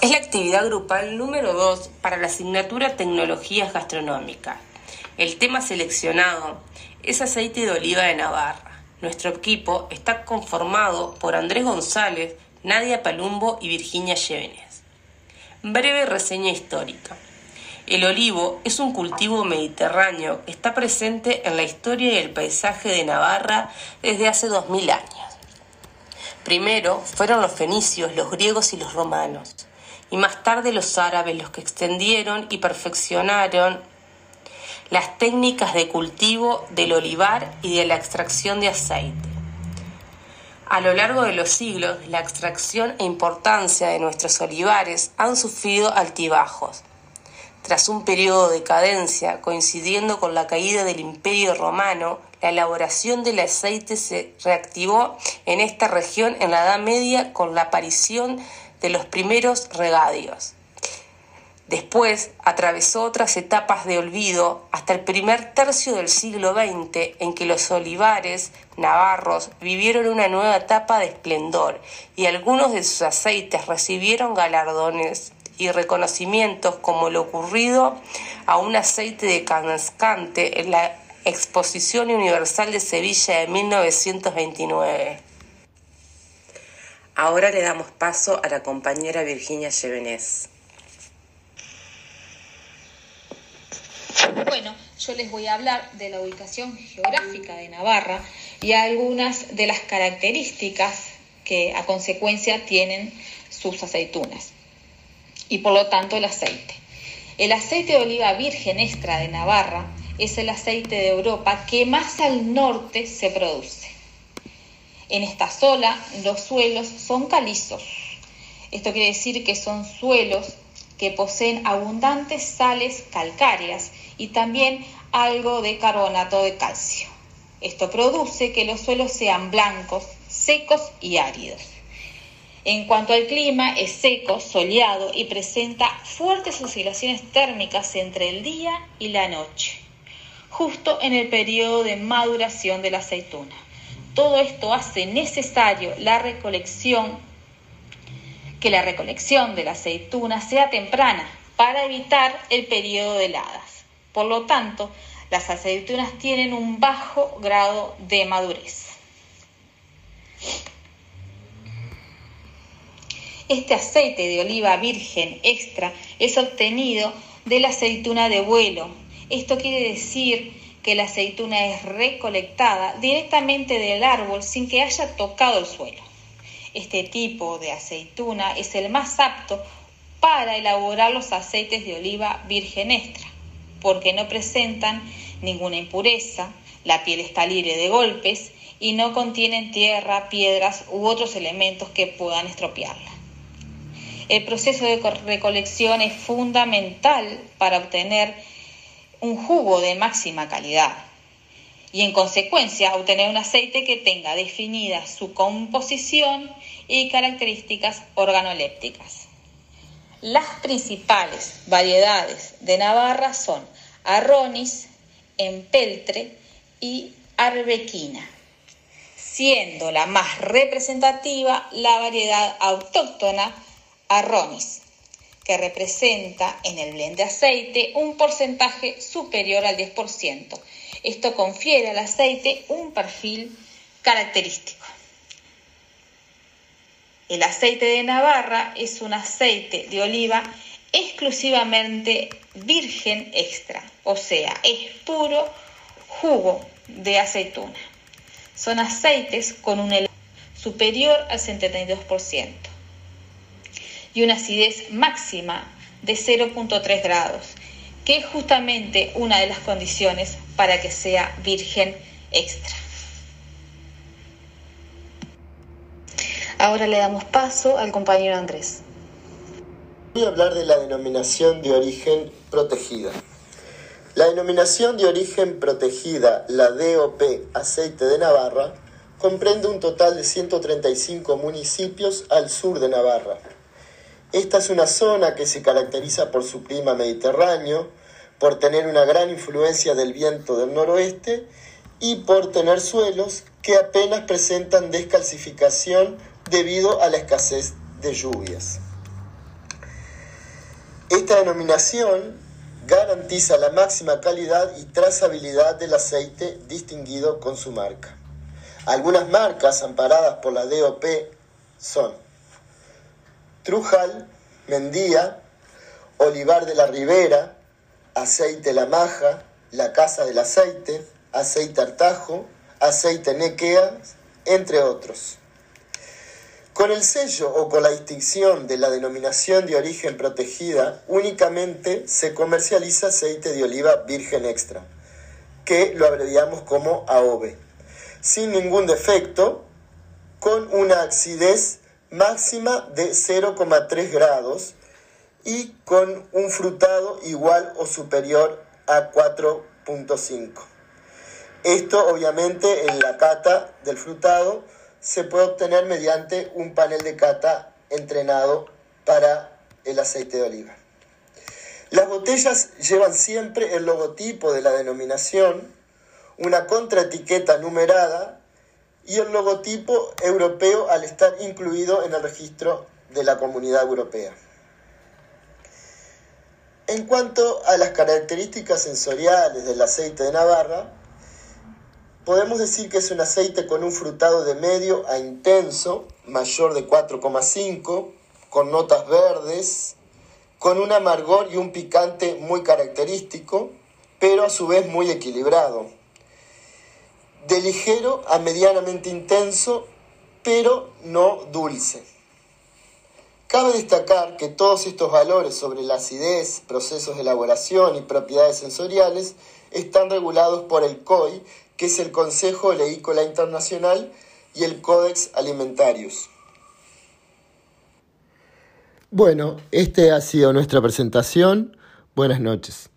Es la actividad grupal número 2 para la asignatura Tecnologías Gastronómicas. El tema seleccionado es aceite de oliva de Navarra. Nuestro equipo está conformado por Andrés González, Nadia Palumbo y Virginia Llévenes. Breve reseña histórica. El olivo es un cultivo mediterráneo que está presente en la historia y el paisaje de Navarra desde hace 2000 años. Primero fueron los fenicios, los griegos y los romanos, y más tarde los árabes los que extendieron y perfeccionaron las técnicas de cultivo del olivar y de la extracción de aceite. A lo largo de los siglos, la extracción e importancia de nuestros olivares han sufrido altibajos. Tras un periodo de cadencia coincidiendo con la caída del Imperio Romano, la elaboración del aceite se reactivó en esta región en la Edad Media con la aparición de los primeros regadios. Después atravesó otras etapas de olvido hasta el primer tercio del siglo XX en que los olivares navarros vivieron una nueva etapa de esplendor y algunos de sus aceites recibieron galardones y reconocimientos como lo ocurrido a un aceite de Canscante en la Exposición Universal de Sevilla de 1929. Ahora le damos paso a la compañera Virginia Llevenés. Bueno, yo les voy a hablar de la ubicación geográfica de Navarra y algunas de las características que a consecuencia tienen sus aceitunas y por lo tanto el aceite. El aceite de oliva virgen extra de Navarra es el aceite de Europa que más al norte se produce. En esta zona los suelos son calizos. Esto quiere decir que son suelos que poseen abundantes sales calcáreas y también algo de carbonato de calcio. Esto produce que los suelos sean blancos, secos y áridos. En cuanto al clima, es seco, soleado y presenta fuertes oscilaciones térmicas entre el día y la noche, justo en el periodo de maduración de la aceituna. Todo esto hace necesario la recolección, que la recolección de la aceituna sea temprana para evitar el periodo de heladas. Por lo tanto, las aceitunas tienen un bajo grado de madurez. Este aceite de oliva virgen extra es obtenido de la aceituna de vuelo. Esto quiere decir que la aceituna es recolectada directamente del árbol sin que haya tocado el suelo. Este tipo de aceituna es el más apto para elaborar los aceites de oliva virgen extra porque no presentan ninguna impureza, la piel está libre de golpes y no contienen tierra, piedras u otros elementos que puedan estropearla. El proceso de recolección es fundamental para obtener un jugo de máxima calidad y en consecuencia obtener un aceite que tenga definida su composición y características organolépticas. Las principales variedades de Navarra son Arronis, Empeltre y Arbequina, siendo la más representativa la variedad autóctona Arronis, que representa en el blend de aceite un porcentaje superior al 10%. Esto confiere al aceite un perfil característico. El aceite de Navarra es un aceite de oliva exclusivamente virgen extra, o sea, es puro jugo de aceituna. Son aceites con un superior al 72% y una acidez máxima de 0.3 grados, que es justamente una de las condiciones para que sea virgen extra. Ahora le damos paso al compañero Andrés. Voy a hablar de la denominación de origen protegida. La denominación de origen protegida, la DOP Aceite de Navarra, comprende un total de 135 municipios al sur de Navarra. Esta es una zona que se caracteriza por su clima mediterráneo, por tener una gran influencia del viento del noroeste y por tener suelos que apenas presentan descalcificación debido a la escasez de lluvias. Esta denominación garantiza la máxima calidad y trazabilidad del aceite distinguido con su marca. Algunas marcas amparadas por la DOP son Trujal, Mendía, Olivar de la Ribera, Aceite La Maja, La Casa del Aceite, Aceite Artajo, Aceite Nequea, entre otros. Con el sello o con la distinción de la denominación de origen protegida, únicamente se comercializa aceite de oliva virgen extra, que lo abreviamos como AOVE, sin ningún defecto, con una acidez máxima de 0,3 grados y con un frutado igual o superior a 4.5. Esto obviamente en la cata del frutado se puede obtener mediante un panel de cata entrenado para el aceite de oliva. Las botellas llevan siempre el logotipo de la denominación, una contraetiqueta numerada y el logotipo europeo al estar incluido en el registro de la Comunidad Europea. En cuanto a las características sensoriales del aceite de Navarra, podemos decir que es un aceite con un frutado de medio a intenso, mayor de 4,5, con notas verdes, con un amargor y un picante muy característico, pero a su vez muy equilibrado. De ligero a medianamente intenso, pero no dulce. Cabe destacar que todos estos valores sobre la acidez, procesos de elaboración y propiedades sensoriales están regulados por el COI, que es el Consejo Leícola Internacional, y el Codex Alimentarius. Bueno, este ha sido nuestra presentación. Buenas noches.